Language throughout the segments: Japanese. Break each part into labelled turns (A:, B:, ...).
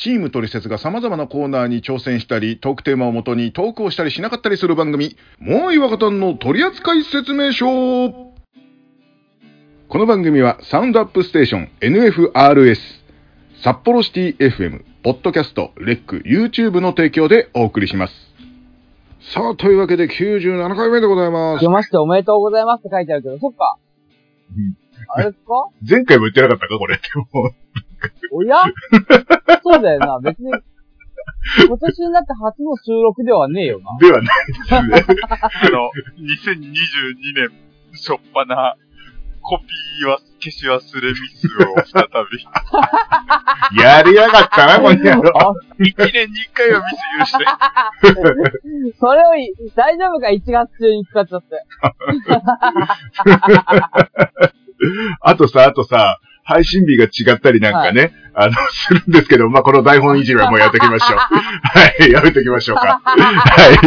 A: チームトリセツが様々なコーナーに挑戦したり、トークテーマをもとにトークをしたりしなかったりする番組、もう岩方の取扱説明書この番組はサウンドアップステーション NFRS、札幌シティ FM、ポッドキャスト、レック、YouTube の提供でお送りします。さあ、というわけで97回目でございます
B: 出。ましておめでとうございますって書いてあるけど、そっか。あれですか？
A: 前回も言ってなかったか？これって。もう
B: おや？そうだよな、別に。今年になって初の収録ではねえよな。
A: ではないですね。
C: あの、2022年初っ端なコピーは消し忘れミスを再び。
A: やりやがったな、この野郎。
B: あ、
C: 1年に1回はミス許して。
B: それをい、大丈夫か ?1 月中に使っちゃって。
A: あとさ、あとさ、配信日が違ったりなんかね、あの、するんですけど、まあ、この台本いじりはもうやっておきましょう。はい、やめときましょうか。はい。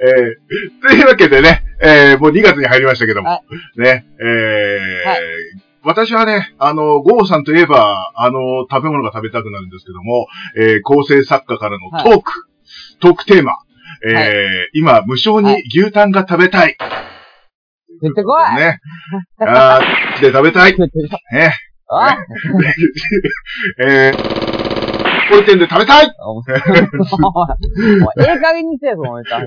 A: えー、というわけでね、えー、もう2月に入りましたけども、
B: は
A: ね、えー
B: はい
A: 私はね、あの、ゴーさんといえば、あの、食べ物が食べたくなるんですけども、えー、構成作家からのトーク、トークテーマ、えー
B: は
A: 今、無償に牛タンが食べたい。
B: 食ってこい
A: ね。あー、で食べたい。ね。
B: あ
A: えー、こういう点で食べたい
B: ええ加減にせえ、そのネタ。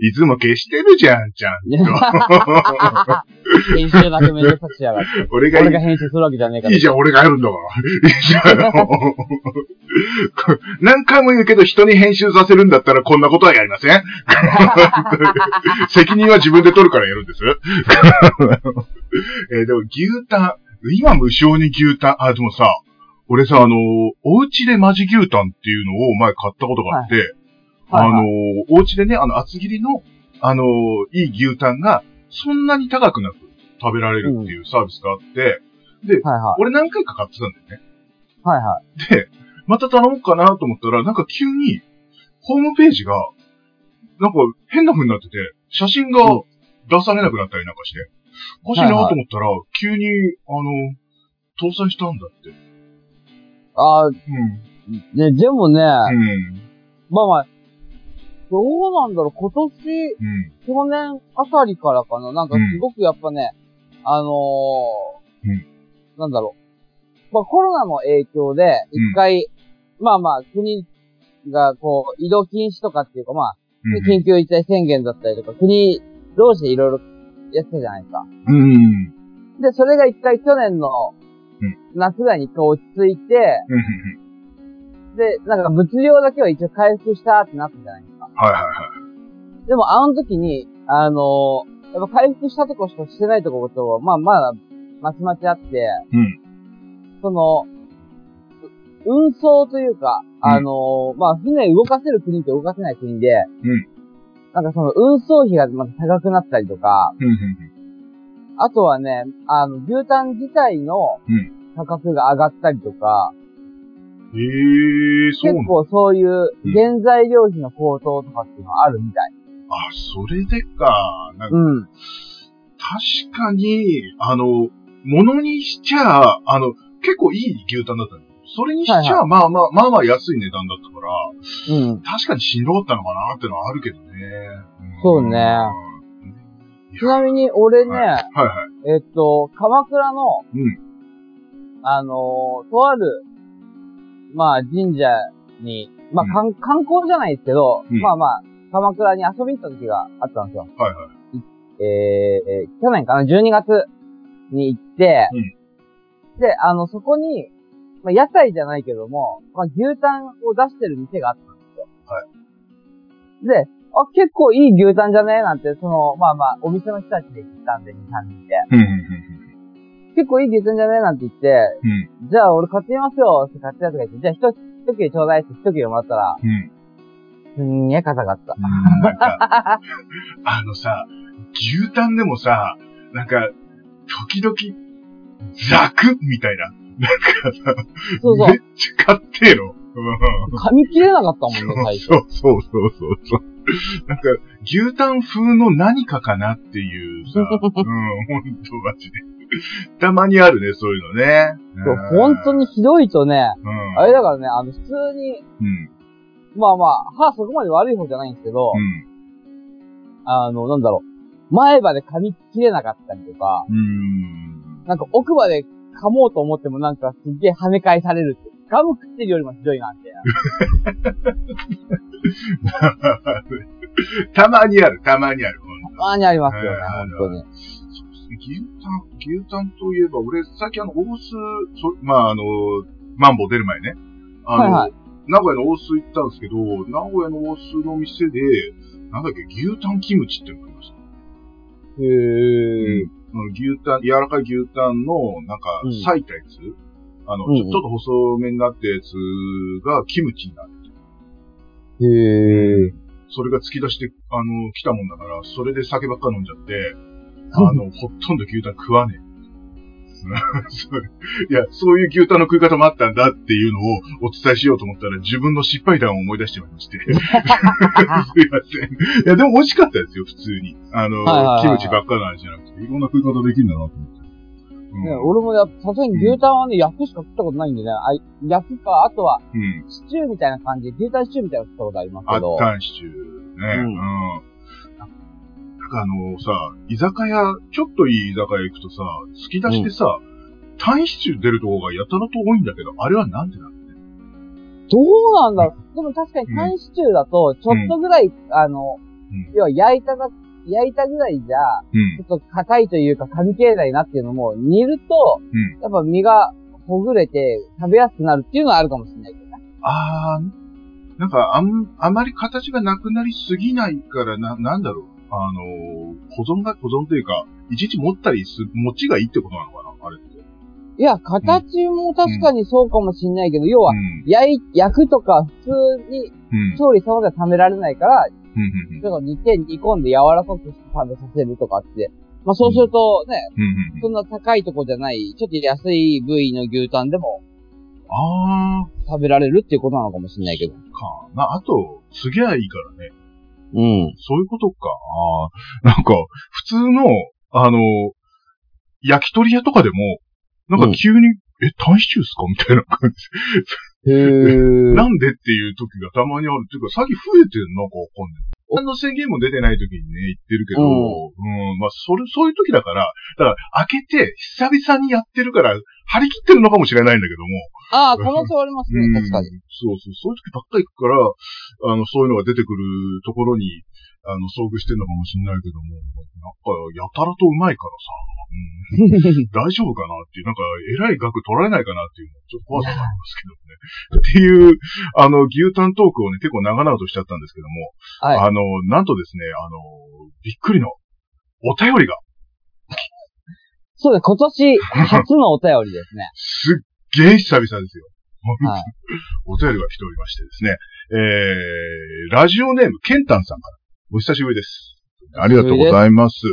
A: いつも消してるじゃん、ちゃんと。
B: 編集だけめんどくさくしやがって。
A: 俺が
B: 俺が編集するわけじゃねえから。
A: いいじゃん、俺がやるんだから。いいじゃん。何回も言うけど、人に編集させるんだったらこんなことはやりません 責任は自分で取るからやるんです。えーでも牛タン、今無償に牛タン、あ、でもさ、俺さ、あの、お家でマジ牛タンっていうのを前買ったことがあって、
B: はいはい
A: あの、お家でね、あの、厚切りの、あの、いい牛タンが、そんなに高くなく食べられるっていうサービスがあって、
B: はいはい。
A: 俺何回か買ってたんだよね。
B: はいは
A: で、また頼もうかなと思ったら、なんか急に、ホームページが、なんか変な風になってて、写真が
B: うん
A: 出されなくなったりなんかして、おかしいなと思ったら、急に、あの、搭載したんだって。
B: い。ああ、
A: うん。
B: ね、でもね、
A: うん。
B: まあまあ、どうなんだろう、今年、
A: うん。
B: 去年あたりからかな、なんかすごくやっぱね、あのー
A: うん
B: なんだろう。まあコロナの影響で、一回、まあまあ、国がこう、移動禁止とかっていうか、まあ、緊急事態宣言だったりとか、国同士でいろいろやってたじゃないですか。
A: うん。
B: で、それが一回去年の
A: うん
B: 夏ぐらいに一回落ち着いて、
A: うん。
B: で、なんか物量だけは一応回復したってなったじゃないですか。
A: はいはいはい。
B: でもあの時に、あのーやっぱ回復したとこしかしてないところと、まあまだ、まちまちあって、
A: うん。
B: その、運送というか、
A: うん
B: あのーまあ船動かせる国と動かせない国で、
A: うん
B: なんかその運送費がまた高くなったりとか、
A: うん。うん。
B: あとはね、あの、牛タン自体の
A: うん
B: 価格が上がったりとか、
A: ええー、そうなの
B: 結構そういう原材料費の高騰とかっていうのはあるみたい。
A: あ、それでか。なんか
B: うん。
A: 確かに、あの、ものにしちゃ、あの、結構いい牛タンだったの。それにしちゃ、
B: はいは
A: まあまあ、まあまあ安い値段だったから、
B: うん。
A: 確かにしんどかったのかなってのはあるけどね。
B: そうね
A: うん。
B: ちなみに俺ね、
A: はいはい。
B: えっと、鎌倉の、
A: うん。
B: あのーとある、まあ神社に、まあ、
A: うん
B: 観光じゃないですけど、
A: うん
B: まあまあ、鎌倉に遊びに行った時があったんですよ。
A: はいはい。
B: えー、えー去年かな ?12 月に行って、で、あの、そこに、まあ、屋台じゃないけども、まあ、牛タンを出してる店があったんですよ。
A: はい。
B: で、あ、結構いい牛タンじゃね？なんて、その、まあまあ、お店の人たちで行ったんで、2、3人で。
A: うんうん
B: 結構いい牛タンじゃね？なんて言って、
A: うん。
B: じゃあ俺買ってみますよって買ってやつが言って、じゃあ一一切れちょうだいって一切れもらったら、
A: うん。うん。
B: すんげえ硬かった。
A: うんなんか、あのさ、牛タンでもさ、なんか、時々、ザクみたいな。なんかさ、
B: そうそう
A: めっちゃ買ってえの。うん
B: 噛み切れなかったもんね、最初。
A: そうそうそうそうそう。なんか、牛タン風の何かかなっていうさ、うん、ほんとマジで。たまにあるね、そういうのね。
B: そう本当にひどいとね、
A: うん。
B: あれだからね、あの、普通に、
A: うん。
B: まあまあ、歯そこまで悪い方じゃないんですけど、
A: うん。
B: あの、なんだろう、前歯で噛み切れなかったりとか、
A: うん。
B: なんか奥歯で噛もうと思ってもなんかすっげえ跳ね返されるって。ガム食ってるよりもひどいな、みたいな。
A: たまにある、たまにある。
B: たまにありますよね
A: えー、
B: 本当に。
A: 牛タン、牛タンといえば、俺、さっきあの、大須、そまあ、あの、マンボウ出る前ね。あの、
B: はいはい
A: 名古屋の大須行ったんですけど、名古屋の大須の店で、なんだっけ、牛タンキムチっていうのがありました。
B: へー。
A: あの牛タン、柔らかい牛タンの、なんか
B: うん、
A: 裂いたやつ、あの、
B: うんうん
A: ちょちょっと細めになったやつがキムチになる。
B: へー。
A: それが突き出して、あの、来たもんだから、それで酒ばっか飲んじゃって、あの、ほとんど牛タン食わねえ。いや、そういう牛タンの食い方もあったんだっていうのをお伝えしようと思ったら自分の失敗談を思い出してまいりまして。すいません。いや、でも美味しかったですよ、普通に。あの、キムチばっかなんじゃなくて、いろんな食い方できるんだなと思っ
B: ね、俺もやさすがに牛タンはね、焼くしか食ったことないんでね、あ焼くか、あとは、
A: うん。
B: シチューみたいな感じで、牛タンシチューみたいなの食ったことあります
A: あっ
B: けど。
A: たんシチューね。
B: う
A: うんん。なんかあのさ、居酒屋、ちょっといい居酒屋行くとさ、突き出してさ、タンシチュー出るとこがやたらと多いんだけど、あれはなんでなの
B: どうなんだろう。でも確かにタンシチューだと、ちょっとぐらい、あの、
A: うん。
B: 要は焼いたが、焼いたぐらいじゃ、
A: うん
B: ち。ょっと硬いというか噛み切れないなっていうのも、煮ると、
A: うん。
B: やっぱ身がほぐれて食べやすくなるっていうのはあるかもしれないけどね。
A: あー、なんかあん、あまり形がなくなりすぎないから、な、なんだろう。あのー保存が、保存というか、いちいち持ったりす、持ちがいいってことなのかなあれって。
B: いや、形も確かにそうかもしれないけど、要は、
A: うん。
B: 焼い、焼くとか普通に
A: うん。
B: 調理した方では食べられないから、
A: うん。うん。
B: ちょっと煮て煮込んで柔らかくして食べさせるとかって。まあそうするとね、
A: うん。うん。
B: そんな高いとこじゃない、ちょっと安い部位の牛タンでも
A: あー。
B: 食べられるっていうことなのかもしれないけど。
A: か。な、あと、すげえいいからね。
B: うん。
A: そういうことか。ああ。なんか、普通の、あの、焼き鳥屋とかでも、なんか急に、え、タンシチューっすか？みたいな感じ。なんでっていう時がたまにあるっていうか、最近増えてるのかわかんない。何の制限も出てない時にね、言ってるけど、
B: う
A: うんん、まあ、それ、そういう時だから、だから、開けて、久々にやってるから、張り切ってるのかもしれないんだけども、
B: ああ、可能性はありますね、
A: うん
B: 確かに。
A: そうそう、そういう時ばっかり行くから、あの、そういうのが出てくるところに、あの、遭遇してるのかもしれないけども、なんか、やたらとうまいからさ、うん、大丈夫かなっていう、なんか、えらい額取られないかなっていうの、ちょっと怖さがありますけどね。っていう、あの、牛タントークをね、結構長々としちゃったんですけども、
B: はい。
A: あの、なんとですね、あの、びっくりの、お便りが、
B: そうです。今年初のお便りですね。
A: すっげえ久々ですよ。
B: はい。
A: お便りが来ておりましてですね。えー、ラジオネーム、ケンタンさんから。お久しぶりです。ありがとうございます。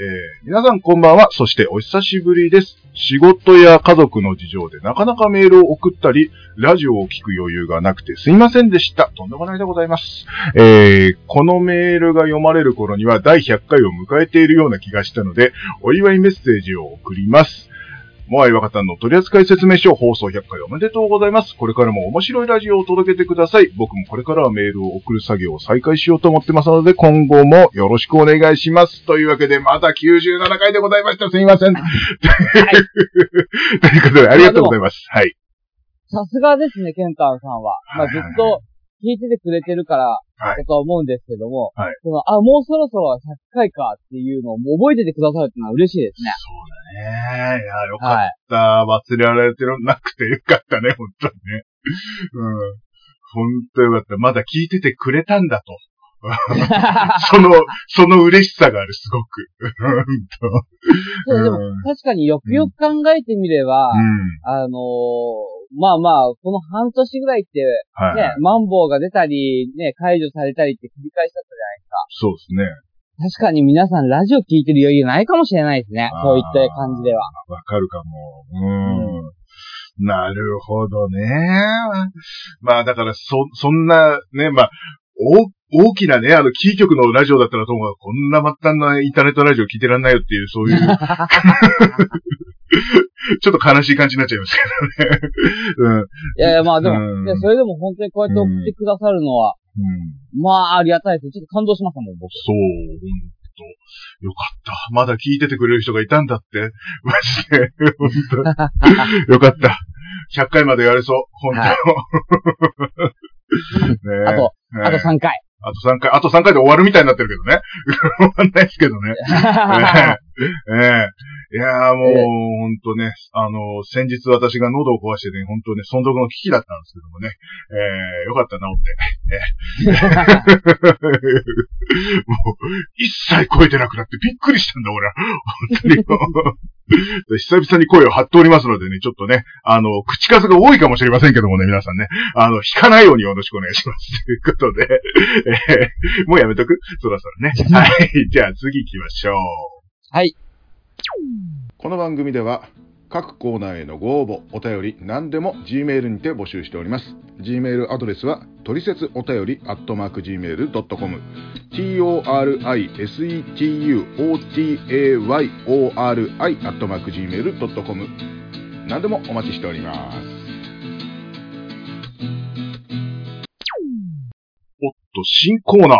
A: えー、皆さんこんばんは。そしてお久しぶりです。仕事や家族の事情でなかなかメールを送ったり、ラジオを聞く余裕がなくてすいませんでした。とんでもないでございます。えー、このメールが読まれる頃には第100回を迎えているような気がしたので、お祝いメッセージを送ります。モアイ若田の取扱説明書放送100回おめでとうございます。これからも面白いラジオを届けてください。僕もこれからはメールを送る作業を再開しようと思ってますので、今後もよろしくお願いします。というわけで、また97回でございました。すみません。ということで、ありがとうございます。はい。
B: さすがですね、ケンタンさんは。まあずっと聞いててくれてるから、
A: は
B: とは思うんですけども、
A: はい
B: そのあ、もうそろそろ100回かっていうのを覚えててくださるっていうのは嬉しいですね。
A: そうだね。いや、よかっ
B: はい。
A: た。忘れられてなくてよかったね、本当にね。うん。本当よかった。まだ聞いててくれたんだと。その、その嬉しさがある、すごく。本
B: そう、でも
A: うん
B: 確かによくよく考えてみれば、
A: 当。うん。
B: あのーまあまあ、この半年ぐらいって、
A: はい。
B: ね、マンボウが出たり、ね、解除されたりって繰り返しだったじゃないですか。
A: そうですね。
B: 確かに皆さんラジオ聞いてる余裕ないかもしれないですね。そういった感じでは。
A: わかるかも。うん。なるほどね。まあだから、そ、そんな、ね、まあ、大大きなね、あの、キー局のラジオだったらともこんな末端なインターネットラジオ聞いてらんないよっていう、そういう、ちょっと悲しい感じになっちゃいますけどね。うん。
B: いやいや、まあでも、
A: うん
B: それでも本当にこうやって送ってくださるのは、
A: うん。
B: まあありがたいです。ちょっと感動しましたもん、僕。
A: そう、ほんと。よかった。まだ聞いててくれる人がいたんだって。マジで。ほんと。よかった。100回までやれそう。ほんと。
B: は
A: ねえ
B: あと、
A: ねえ
B: あと3回。
A: あと3回、あと3回で終わるみたいになってるけどね。終わんないですけどね。ええええいやーもう、
B: ええ
A: ほんとね、あの、先日私が喉を壊してね、ほんとね、存続の危機だったんですけどもね、ええよかった、治って。ええもう、一切超えてなくなってびっくりしたんだ、俺は。本当に。久々に声を張っておりますのでね、ちょっとね、あの、口数が多いかもしれませんけどもね、皆さんね、あの、引かないようによろしくお願いします。ということで、えーもうやめとく？そろそろね。はい。じゃあ次行きましょう。
B: はい。
A: この番組では各コーナーへのご応募お便り何でも G メールにて募集しております。G メールアドレスはトリセツお便りアットマーク Gmail.com torisetuotayori アットマーク Gmail.com 何でもお待ちしております。おっと新コーナー。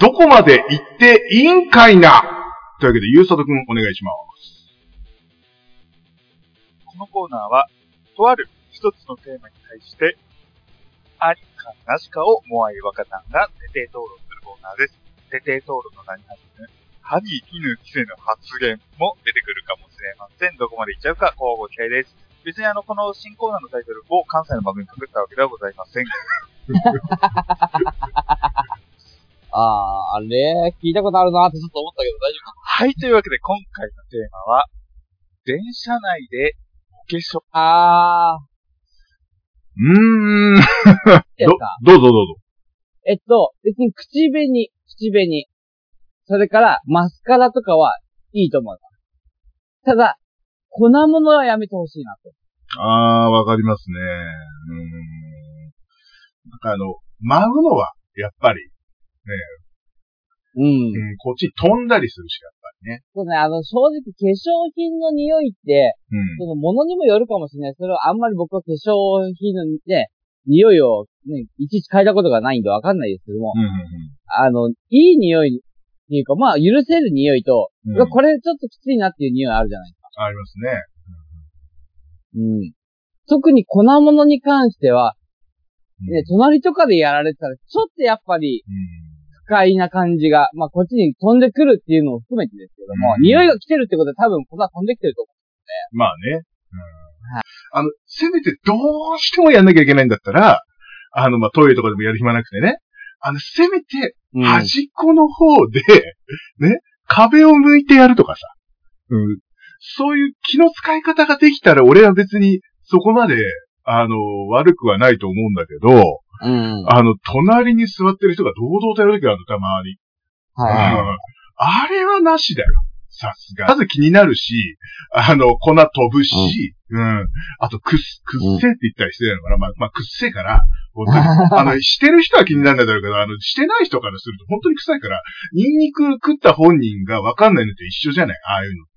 A: どこまで行っていいんかいな。というわけで、ゆうさとくんお願いします。
C: このコーナーは、とある一つのテーマに対して、ありかなしかをモアイ若旦が徹底討論するコーナーです。徹底討論の名に入る、歯に衣着せぬ発言も出てくるかもしれません。どこまでいっちゃうか、交互期待です。別にあの、この新コーナーのタイトルを関西の番組にかけたわけではございません。
B: ああ、あれ、聞いたことあるなってちょっと思ったけど大丈夫か
C: はい、というわけで今回のテーマは、電車内でお化粧。
B: あ
A: うーん。ど
B: か。、
A: どうぞどうぞ。
B: えっと、別に口紅、口紅。それから、マスカラとかはいいと思います。ただ、粉物はやめてほしいなと。
A: あー、わかりますね。うーん。なんかあの、舞うのは、やっぱり、
B: うん。
A: うん、こっちに飛んだりするし、やっぱりね。
B: そうね、あの、正直化粧品の匂いって、
A: うん。
B: その物にもよるかもしれない。それはあんまり僕は化粧品のね、匂いをね、いちいち嗅いだことがないんでわかんないですけども、
A: うん、
B: あの、いい匂いっていうか、まあ、許せる匂いと、
A: うん。
B: これちょっときついなっていう匂いあるじゃないですか。
A: ありますね。
B: うん。特に粉物に関しては、
A: うん
B: ね、隣とかでやられてたら、ちょっとやっぱり
A: うん。
B: 不快な感じが、まあ、こっちに飛んでくるっていうのを含めてですけども、
A: うん
B: 匂いが来てるってことは多分粉飛んできてると思
A: まあね。うん。あの、せめてどうしてもやんなきゃいけないんだったら、あの、まあ、トイレとかでもやる暇なくてね。あの、せめて、
B: う。
A: 端っこの方で、ね、壁を向いてやるとかさ。うん。そういう気の使い方ができたら、俺は別にそこまで、あの、悪くはないと思うんだけど、
B: うん。
A: あの、隣に座ってる人が堂々とやるときあるの、たまに。
B: はい。
A: うんあれはなしだよ。さすが。まず気になるし、あの、粉飛ぶし、うん。あと、くっ、くっせえって言ったりしてるのかな。まあ、まあ、くっせえから、あの、してる人は気になるんだろうけど、あの、してない人からすると本当に臭いから、ニンニク食った本人がわかんないのって一緒じゃない？ああいうのって。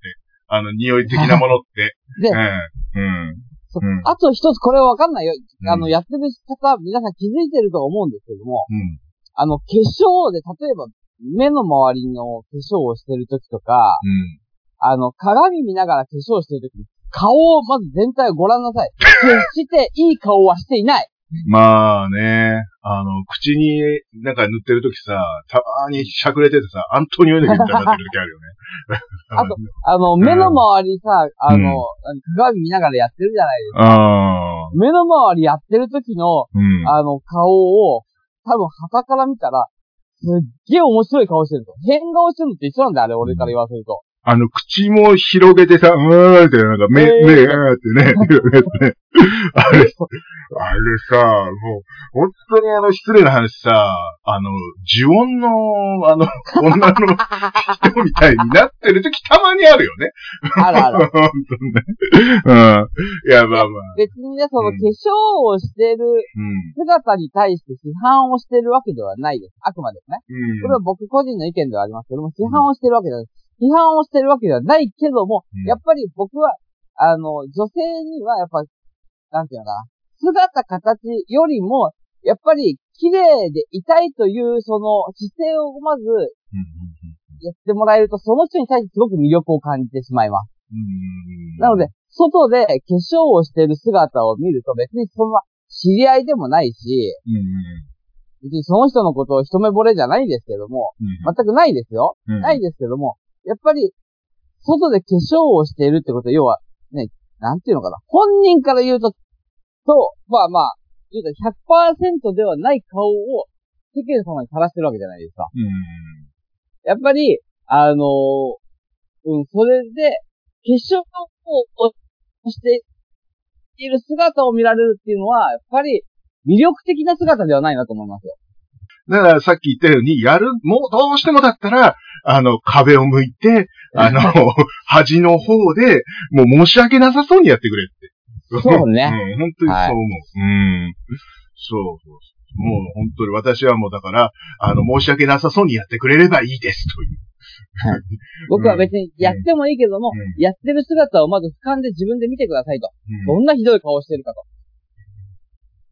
A: あの、匂い的なものって。
B: で、
A: うん。うん。
B: そ
A: うん
B: あと一つこれはわかんないよ。
A: うん
B: あの、やってる方、皆さん気づいてると思うんですけども、
A: うん。
B: あの、化粧で、例えば、目の周りの化粧をしてるときとか、
A: うん。
B: あの、鏡見ながら化粧してるときに、顔をまず全体をご覧なさい。決していい顔はしていない。
A: まあね、あの、口になんか塗ってるときさ、たまにしゃくれててさ、アントニオ猪木みたいになってるときあるよね。
B: あとあの、
A: ん
B: 目の周りさ、あ
A: うん
B: の、鏡見ながらやってるじゃないですか。目の周りやってる時の、
A: うん。
B: あの、顔を、多分、旗から見たら、すっげえ面白い顔してると。変顔してるのって一緒なんだよ、あれ、俺から言わせると。
A: あの、口も広げてさ、うーんって、なんか目、
B: えー
A: 目、うーってね。あれ、あれさ、もう、本当にあの、失礼な話さ、あの、呪音の、あの、女の人みたいになってる時たまにあるよね。
B: あるある。
A: 本当にね。うん。いや、まあまあ。
B: 別にね、その
A: うん
B: 化粧をしてる
A: うん。
B: 姿に対して批判をしてるわけではないです。あくまでもね。
A: うん。
B: これは僕個人の意見ではありますけども、批判をしてるわけではない。批判をしてるわけではないけども、
A: うん
B: やっぱり僕は、あの、女性にはやっぱ、なんていうのかな。姿形よりも、やっぱり綺麗でいたいという、その姿勢をまず
A: うん
B: やってもらえると、その人に対してすごく魅力を感じてしまいます。
A: うん。
B: なので、外で化粧をしている姿を見ると別にそんな知り合いでもないし、
A: うん。
B: 別にその人のことを一目惚れじゃないですけども、
A: うん。
B: 全くないですよ。
A: うん。
B: ないですけども、やっぱり、外で化粧をしているってことは、要は、ね、なんていうのかな。本人から言うと、と、まあまあ、言うと100%ではない顔を世間様にさらしてるわけじゃないですか。
A: うん。
B: やっぱり、あのーうん、それで、化粧をしている姿を見られるっていうのは、やっぱり魅力的な姿ではないなと思いますよ。
A: だからさっき言ったように、やる、もうどうしてもだったら、あの、壁を向いて、あの、端の方で、もう申し訳なさそうにやってくれって。
B: そうね
A: うん、本当にそう思う。うん。そうそう。もう本当に私はもうだから、あの、申し訳なさそうにやってくれればいいですという。
B: 僕は別にやってもいいけども、
A: う
B: やってる姿をまず俯瞰で自分で見てくださいと。
A: うん
B: どんなひどい顔をしてるかと。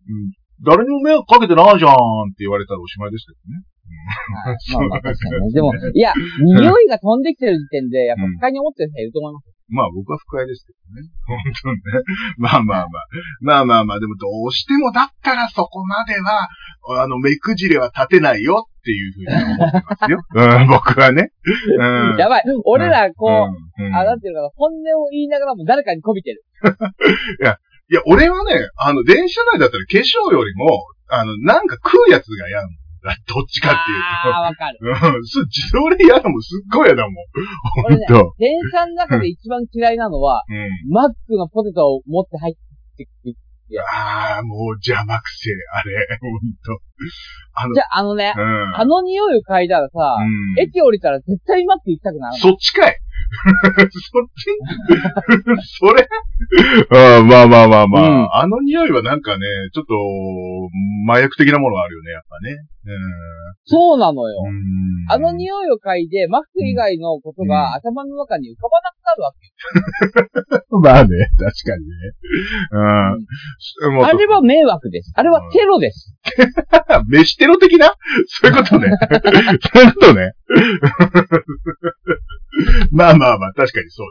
A: うん誰にも迷惑かけてないじゃんって言われたらおしまいですけどね。
B: はいまあまあ確か。でも、いや、匂いが飛んできてる時点で、やっぱ不快に思ってる人いると思います。
A: まあ僕は不快ですけどね。本当にね。まあまあまあ。まあまあまあ、でもどうしてもだったらそこまでは、あの、目くじれは立てないよっていうふうに思ってますよ。うん、僕はね。うん。
B: やばい。俺ら、こう、
A: うん、うん
B: あ、なんていうのかな、本音を言いながらも誰かに媚びてる。
A: いや、俺はね、あの、電車内だったら化粧よりも、あの、なんか食うやつが嫌なんだ。どっちかって
B: ああ、わかる。
A: いうと。うん、そそれ嫌だもん。すっごい嫌だもん。ほんと。
B: 電車の中で一番嫌いなのは、
A: うん。
B: マックのポテトを持って入ってくる。
A: ああ、もう邪魔くせえ、あれ。ほんと。あの
B: じ、ゃあ、あのね、
A: うん。
B: あの匂いを嗅いだらさ、
A: うん
B: 駅降りたら絶対マック行きたくならない。
A: そっちかいそっち？それ？あまあまあまあまあ、
B: うん。
A: あの匂いはなんかね、ちょっと、麻薬的なものがあるよね、やっぱね。
B: そうなのよ。
A: うん。
B: あの匂いを嗅いで、マック以外のこと
A: うん
B: が頭の中に浮かばなくなるわけ。
A: まあね、確かにね。うん。
B: あれは迷惑です。あれはテロです。
A: 飯テロ的な？そういうことね。そういうことね。まあまあまあ、確かにそう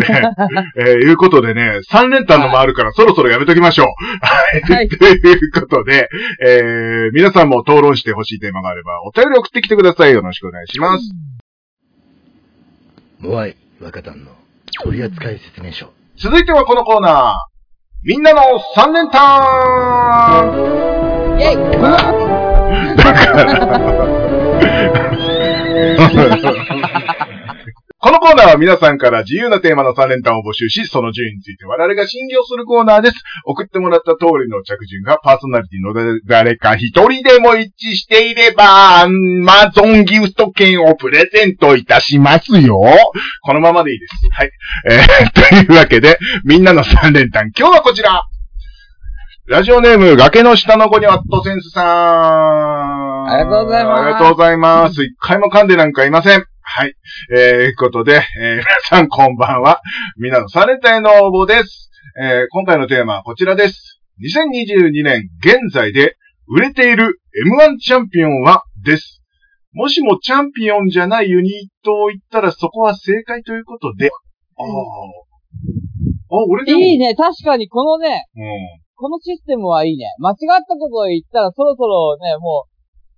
A: だ。ねえーいうことでね、3連単のもあるからそろそろやめときましょう。はい。
B: はい
A: ということで、えー皆さんも討論してほしいテーマがあれば、お便り送ってきてください。よろしくお願いします。
D: モアイ若旦の取扱説明書。
A: 続いてはこのコーナー。みんなの3連単
B: イェイ
A: だから、このコーナーは皆さんから自由なテーマの3連単を募集し、その順位について我々が審議をするコーナーです。送ってもらった通りの着順がパーソナリティの誰か一人でも一致していれば、アマゾンギフト券をプレゼントいたしますよ。このままでいいです。はい。えー、というわけで、みんなの3連単、今日はこちらラジオネーム、崖の下の子にワットセンスさん。あ
B: りがとうございます
A: ありがとうございます。一回も噛んでなんかいません。はい。えー、ことで、えー、皆さんこんばんは。みんなのサレタへの応募です。えー、今回のテーマはこちらです。2022年現在で売れている M1 チャンピオンはです。もしもチャンピオンじゃないユニットを言ったらそこは正解ということで。ああ。あ、俺でも。
B: いいね。確かにこのね、
A: うん。
B: このシステムはいいね。間違ったことを言ったらそろそろね、もう、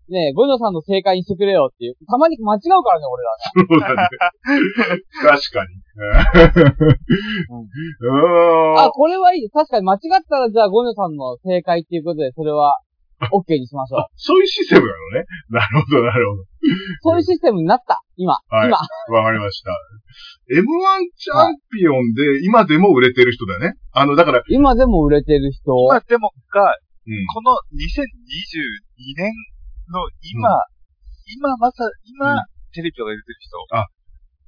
B: ね、ゴニョさんの正解にしてくれよっていう。たまに間違うからね、俺らね。
A: そうだね。確かに。うーん。
B: あ、これはいい。確かに間違ったらじゃあゴニョさんの正解っていうことで、それは、OK にしましょう。
A: そういうシステムなのね。なるほど、なるほど。
B: そういうシステムになった。今。
A: はい
B: 今。
A: わかりました。M1 チャンピオンで、今でも売れてる人だね。あの、だから、
B: 今でも売れてる人。
C: 今でもが、
A: うん。
C: この2022年の今、今まさ、今、
A: うん
C: テレビとか出てる人。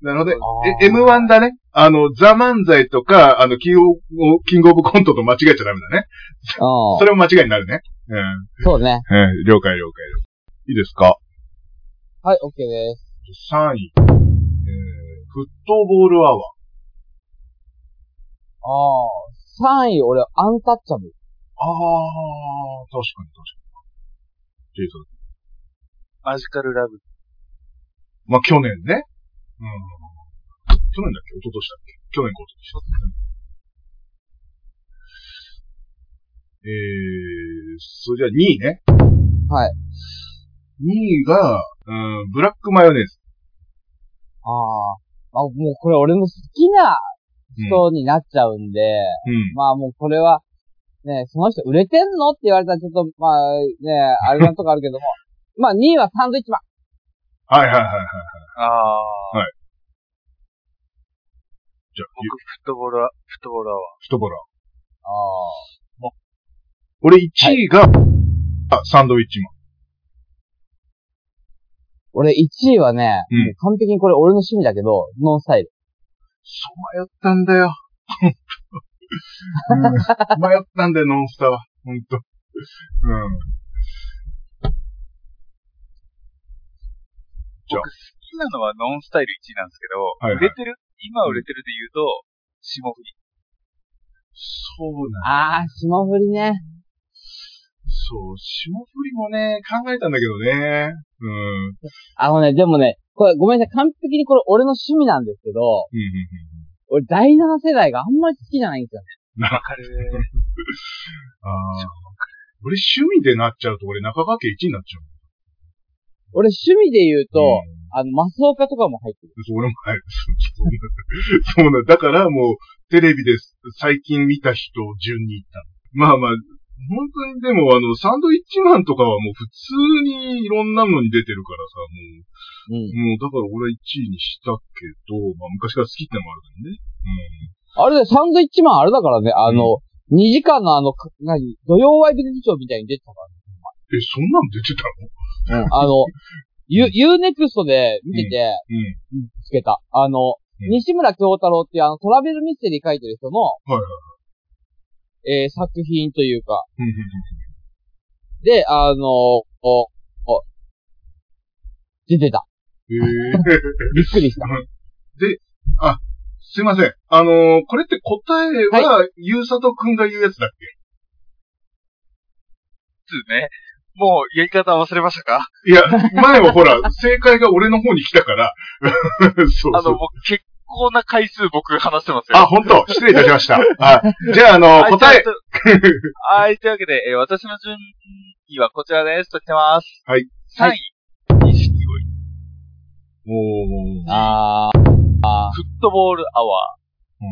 A: なので、
B: あ
A: え
B: ー
A: M1 だね。あの、ザ・漫才とか、あの、キングオブ、キングオブコントと間違えちゃダメだね。
B: うん
A: それも間違いになるね。うん。
B: そうね。
A: え了解了解。いいですか？
B: はい、OK です。
A: ?3 位。えー、フットボールアワー。
B: ああ。3位、俺、アンタッチャブル。
A: あー、確かに確かに。ジェイソン。
C: マジカルラブ。
A: まあ、去年ね。うん。去年だっけ？一昨年だっけ？去年か一昨年。えー、それじゃあ2位ね。
B: はい。
A: 2位が、うん、ブラックマヨネーズ。
B: ああ。あ、もうこれ俺の好きな人になっちゃうんで、
A: うん。
B: まあもうこれは、ね、その人売れてんのって言われたらちょっと、まあね、あれなとこあるけども。まあ2位はサンドイッチマン。
A: はいはいはいはい。
C: ああ。
A: はいじゃあ、
C: 僕、フットボールは、フットボールアワー。
A: フットボーラー。
B: ああ。
A: 俺1位が、あ、サンドウィッチマン。
B: 俺1位はね、
A: うん
B: 完璧にこれ俺の趣味だけど、ノンスタイル。
A: そう迷ったんだよ。うん迷ったんだよ、ノンスタは。ほんと。うん。
C: 僕、好きなのはノンスタイル1位なんですけど、
A: はいはい
C: 売れてる、今売れてるで言うと、霜降り。
A: そうなん
B: ああ、霜降りね。
A: そう、霜降りもね、考えたんだけどね。うん。うん、
B: あのね、でもね、これごめんなさい、完璧にこれ俺の趣味なんですけど、
A: うん、
B: 俺第7世代があんまり好きじゃないんですよね。
C: わかる。
A: ああ。俺趣味でなっちゃうと俺中川家1位になっちゃう。
B: 俺趣味で言うと、
A: うん
B: あの、マスオカとかも入ってる。
A: そう俺も入る。そうなんだ。だからもう、テレビで最近見た人を順に言ったの。まあまあ、本当にでもあの、サンドイッチマンとかはもう普通にいろんなのに出てるからさ、
B: うん。
A: もう、もうだから俺は1位にしたけど、まあ昔から好きってのもあるからね。
B: あれでサンドイッチマンあれだからね、あの、2時間のあの、か何、土曜ワイド劇場みたいに出てたか
A: え、そんなの出てたの？
B: ら。うん。あの、ユ、 U-NEXT で見てて、
A: うん。
B: 見つけた。あの、
A: うん
B: 西村京太郎っていうあのトラベルミステリー書いてる人の、
A: はいはい
B: えー作品というか、で、あの、お、お、出てた。
A: うん。へえ。
B: びっくりした。
A: すいません。あのーこれって答えは、ゆうさとくんが言うやつだっけ？
C: つね。もう、やり方忘れましたか？
A: いや、前はほら、正解が俺の方に来たから。そう
C: あの、
A: そう。
C: 僕、結構な回数僕が話してますよ。
A: あ、本当？失礼いたしました。はい。じゃあ、あの、
C: はい
A: 答え
C: と。はい、というわけで、えー私の順位はこちらです。と来てます。
A: はい。
C: 3位、錦鯉。
A: おー。
B: あー、あ
C: フットボールアワー。
A: うん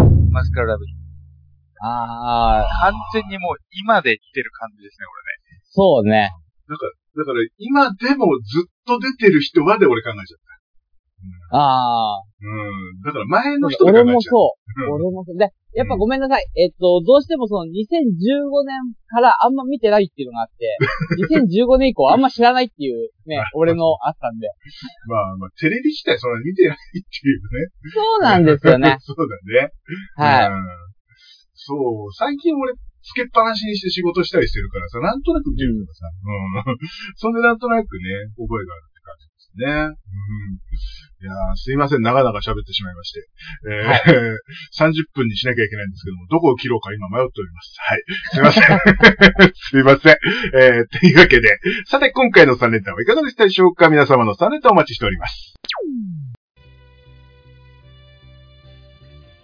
C: 1位、マジカルラブリー。
B: ー、あー、
C: 完全にもう今で来てる感じですね、
B: そうね。
A: だから、今でもずっと出てる人はで俺考えちゃっ
B: あ
A: た。うん。だから前の
B: ー、
A: 人で考えちゃう。
B: 俺もそう。
A: うん
B: 俺もそう。で、やっぱごめんなさい。えっと、どうしてもその2015年からあんま見てないっていうのがあって、2015年以降あんま知らないっていうね、俺のあったんで。
A: まあまあ、テレビ自体そんなに見てないっていうね。
B: そうなんですよね。
A: そうだね。
B: はい。
A: うんそう、最近俺、つけっぱなしにして仕事したりしてるからさ、なんとなく見てるからさ、うん。そんでなんとなくね、覚えがあるって感じですね。うん。いやーすいません、長々喋ってしまいまして。えー 30分にしなきゃいけないんですけども、どこを切ろうか今迷っております。はい。すいません。すいません。えー、というわけで、さて今回の3連単はいかがでしたでしょうか？皆様の3連単お待ちしております。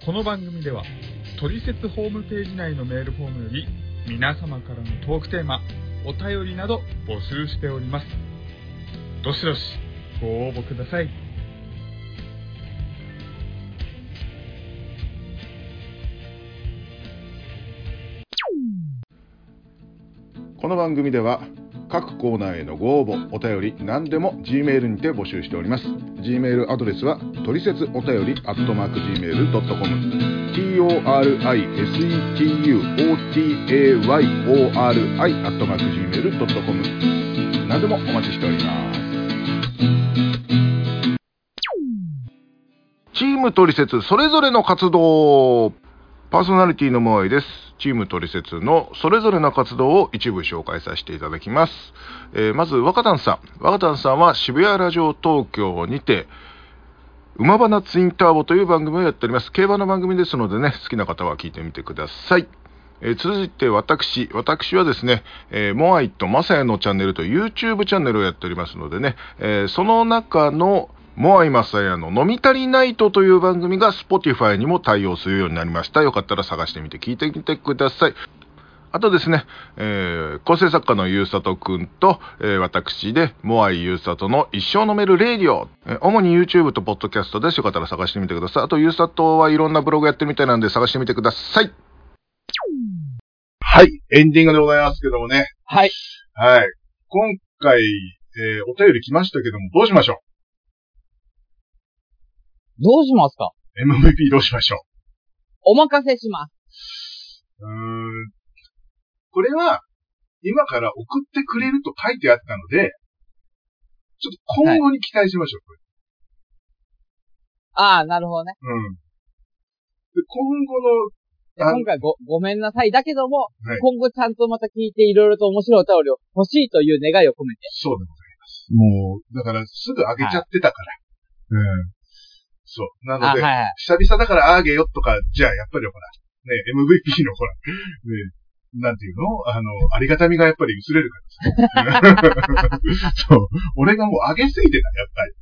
E: この番組ではトリセツホームページ内のメールフォームより皆様からのトークテーマお便りなど募集しております。どしどしご応募ください。
A: この番組では各コーナーへのご応募お便り何でも G メールにて募集しております。G メールアドレスはトリセツお便りアットマーク Gmail.com torisetuotayori アットマーク Gmail.com 何でもお待ちしております。チームトリセツそれぞれの活動。パーソナリティのモアイです。チームトリセツのそれぞれの活動を一部紹介させていただきます。えーまず、若旦さん。若旦さんは渋谷ラジオ東京にて、馬花ツインターボという番組をやっております。競馬の番組ですのでね、好きな方は聞いてみてください。えー続いて私、私はですね、えーモアイとマサヤのチャンネルと YouTube チャンネルをやっておりますのでね、えーその中のモアイマサヤの飲み足りナイトという番組が Spotify にも対応するようになりました。よかったら探してみて聞いてみてください。あとですね、えー構成作家のゆうさとくんと、えー私で、モアイゆうさとの一生飲めるレイディオ、えー主に YouTube と Podcast です。よかったら探してみてください。あと、ゆうさとはいろんなブログやってるみたいなんで探してみてください。はい、エンディングでございますけどもね。
B: はい。
A: はい。今回、えーお便り来ましたけども、どうしましょ
B: どうしますか？
A: う ?MVP どうしましょ
B: お任せします。
A: ううーん。これは、今から送ってくれると書いてあったので、ちょっと今後に期待しましょう、これ。
B: ああ、なるほどね。
A: うん。で、今後の、あ
B: 今回ご、ごめんなさい。だけども、
A: はい
B: 今後ちゃんとまた聞いていろいろと面白いお便りを欲しいという願いを込めて。
A: そうでございます。もう、だからすぐ上げちゃってたから。うん。そう。な
B: あ、
A: ので、
B: はいはい。
A: 久々だからあげよとか、じゃあやっぱりほら、ね、MVP のほら、ね、なんていうの？あの、ありがたみがやっぱり薄れるからさ。そう。俺がもう上げすぎてた、やっぱり。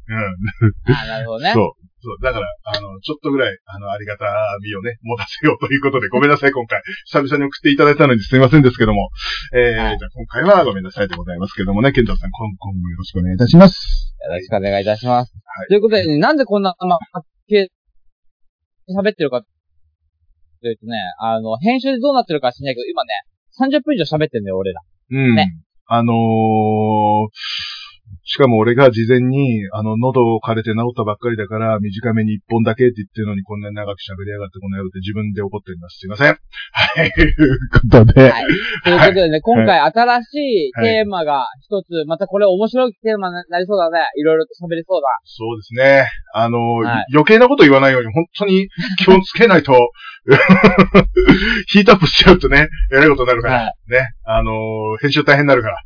A: うん。
B: あなるほどね。
A: そう。そう。だから、あの、ちょっとぐらい、あの、ありがたみをね、持たせようということで、ごめんなさい、今回。久々に送っていただいたのにすいませんですけども。えー、
B: はい
A: じゃあ今回はごめんなさいでございますけどもね、ケントさん、今今後よろしくお願いいたします。
B: よろしくお願いいたします。
A: はい
B: ということでね、なんでこんな、まあ、け喋ってるかというとね、あの、編集でどうなってるかは知んないけど、今ね、30分以上喋ってんだよ、俺ら。
A: うん。
B: ね
A: あのー、しかも俺が事前に、あの、喉を枯れて治ったばっかりだから、短めに一本だけって言ってるのに、こんなに長く喋りやがってこの野郎って自分で怒っております。すいません。はい。ということで、
B: はい。ということでね、今回新しいテーマが一つ、またこれ面白いテーマになりそうだね。いろいろと喋りそうだ。
A: そうですね。あのー
B: はい
A: 余計なこと言わないように、本当に気をつけないと、ヒートアップしちゃうとね、えらいことになるから、
B: は
A: ね。あのー編集大変になるから、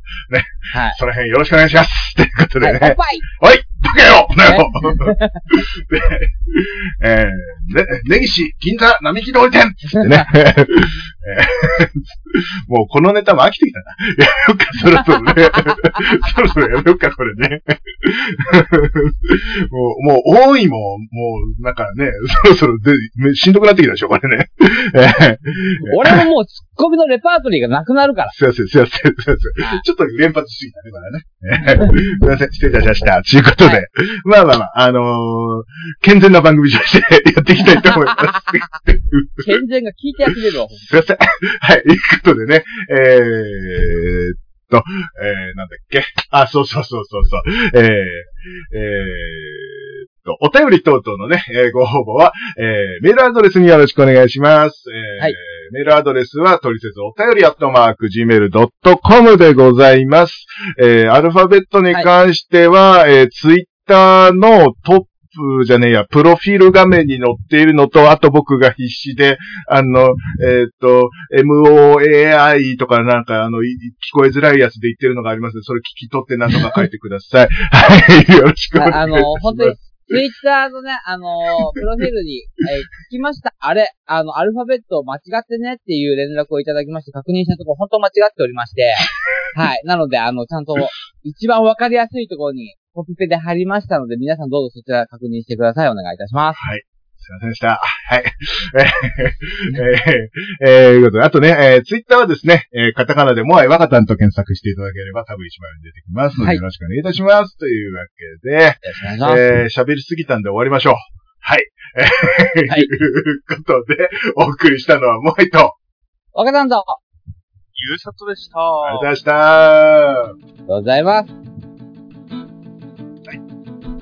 B: はい。
A: その辺よろしくお願いします。ということでね。
B: はい、おっぱい
A: バカよなよ で、えー、ね、根岸銀座並木通り店つってね。えーもうこのネタも飽きてきたな。やめようか、そろそろね。そろそろやめようか、これね。もう、もう多いもん、もう、なんかね、そろそろで、めしんどくなってきたでしょ、これね。えー
B: 俺ももうツッコミのレパートリーがなくなるから。
A: すいません、すいません、すいません。ちょっと連発しすぎたね、これね。えーすいません、失礼いたしました。ということで、
B: はい
A: まあまあまあ、あのー健全な番組としてやっていきたいと思います。
B: 健全が聞いてやってるわ。
A: すいません。はい、ということでね、えーっと、えー、なんだっけ？あ、そうそうそうそうそう。えー、えーお便り等々のね、えーご応募は、えー、メールアドレスによろしくお願いします。えー
B: はい
A: メールアドレスは、とりせずお便りアットマーク gmail.com でございます。えー、アルファベットに関しては、えー、ツイッターのトップじゃねえや、プロフィール画面に載っているのと、あと僕が必死で、あの、えーっと、MOAI とかなんか、あの、い聞こえづらいやつで言ってるのがありますので、それ聞き取って何とか書いてください。はい、よろしくお願いします。
B: あの、本当に、ツイッターのね、あの プロフィールに、えー聞きました。あれ、あの、アルファベット間違ってねっていう連絡をいただきまして、確認したところ、本当間違っておりまして、はい。なので、あの、ちゃんと、一番わかりやすいところに、コピペで貼りましたので、皆さんどうぞそちら確認してください。お願いいたします。
A: はい。すいませんでした。はい。えー、えー、えー、いうことで、あとね、えー、ツイッターはですね、えー、カタカナでモアイワカタンと検索していただければ多分一番に出てきますので、
B: はい
A: よろしくお願いいたします。というわけで、
B: よろしくお願いします。
A: えー、喋りすぎたんで終わりましょう。はい。えー、
B: はい
A: いうことで、お送りしたのはモアイと、
B: 若さんと、
C: ゆゆうさとでした。
A: ありがとうございました。
B: ありがとうございます。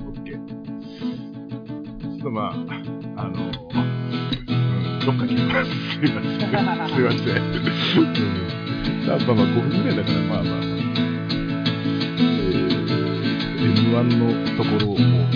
A: オッケー。ちょっとまあ、どっか切ります。すいません。すいません。まあまあまあ、5分ぐらいだから、まあまあ。えー、M1 のところをもう、